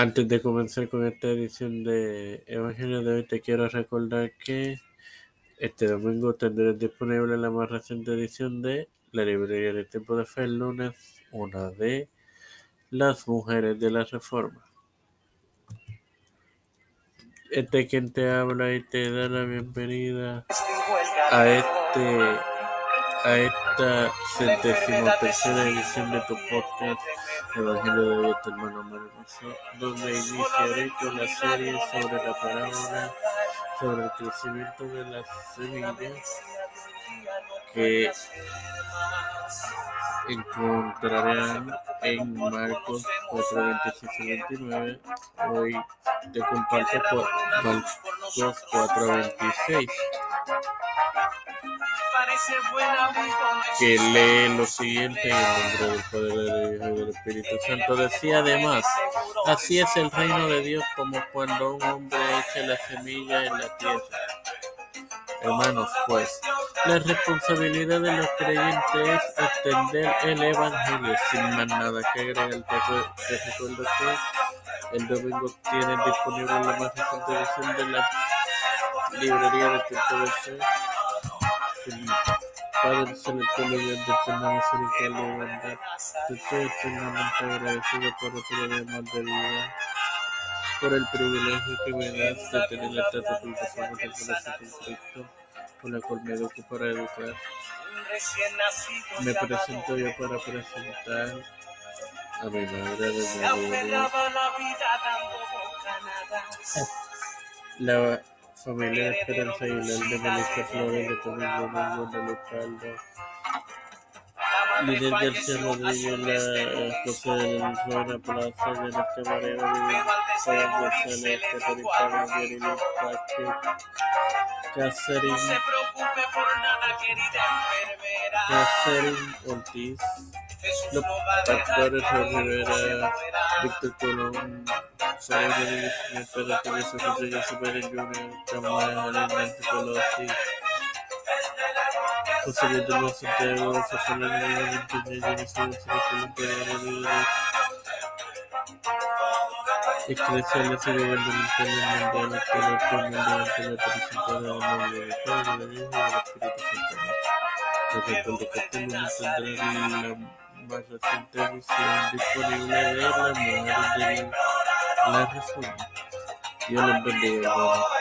Antes de comenzar con esta edición de Evangelio de hoy, te quiero recordar que este domingo tendrás disponible la más reciente edición de la librería del tiempo de fe, el lunes, una de las mujeres de la Reforma. Este es quien te habla y te da la bienvenida a este a esta centésima tercera edición de tu podcast Evangelio de tu hermano Marcos, donde iniciaré con la serie sobre la parábola sobre el crecimiento de las semillas que encontrarán en Marcos 4, 26 y 29. Hoy te comparto Marcos 4, 26 que lee lo siguiente en el nombre del Padre, del Hijo y del Espíritu Santo. Decía además, así es el reino de Dios como cuando un hombre echa la semilla en la tierra. Hermanos, pues, la responsabilidad de los creyentes es extender el Evangelio sin más nada que agregar. Te recuerdo que el domingo tienen disponible la más reciente edición de la librería de tiempo de fe Padre celestial y Dios de eterna misericordia y bondad, te estoy eternamente agradecido por otro día más de vida, por el privilegio que me das de tener esta publicación de corazón Cristo, con la cual me educo para educar. Me presento yo para presentar a mi madre de María. La Familia Esperanza Aguilar de Melissa Flores de de Leopoldo. Líder García Rodríguez, la esposa de la Plaza, de Fabián González, Catarina Paque, Catherine, Catherine Ortiz, actores Rivera, Víctor Colón, Sara Rodríguez, Pedro Teresa Rodríguez, Super Junior, Kamala Nancy Pelosi, José Luis de los Santiago, José de los en el nombre del Padre, del Hijo y del Espíritu Santo. Les recuerdo que este lunes tendrá la más reciente de La de la Reforma. Dios los bendiga, hermano.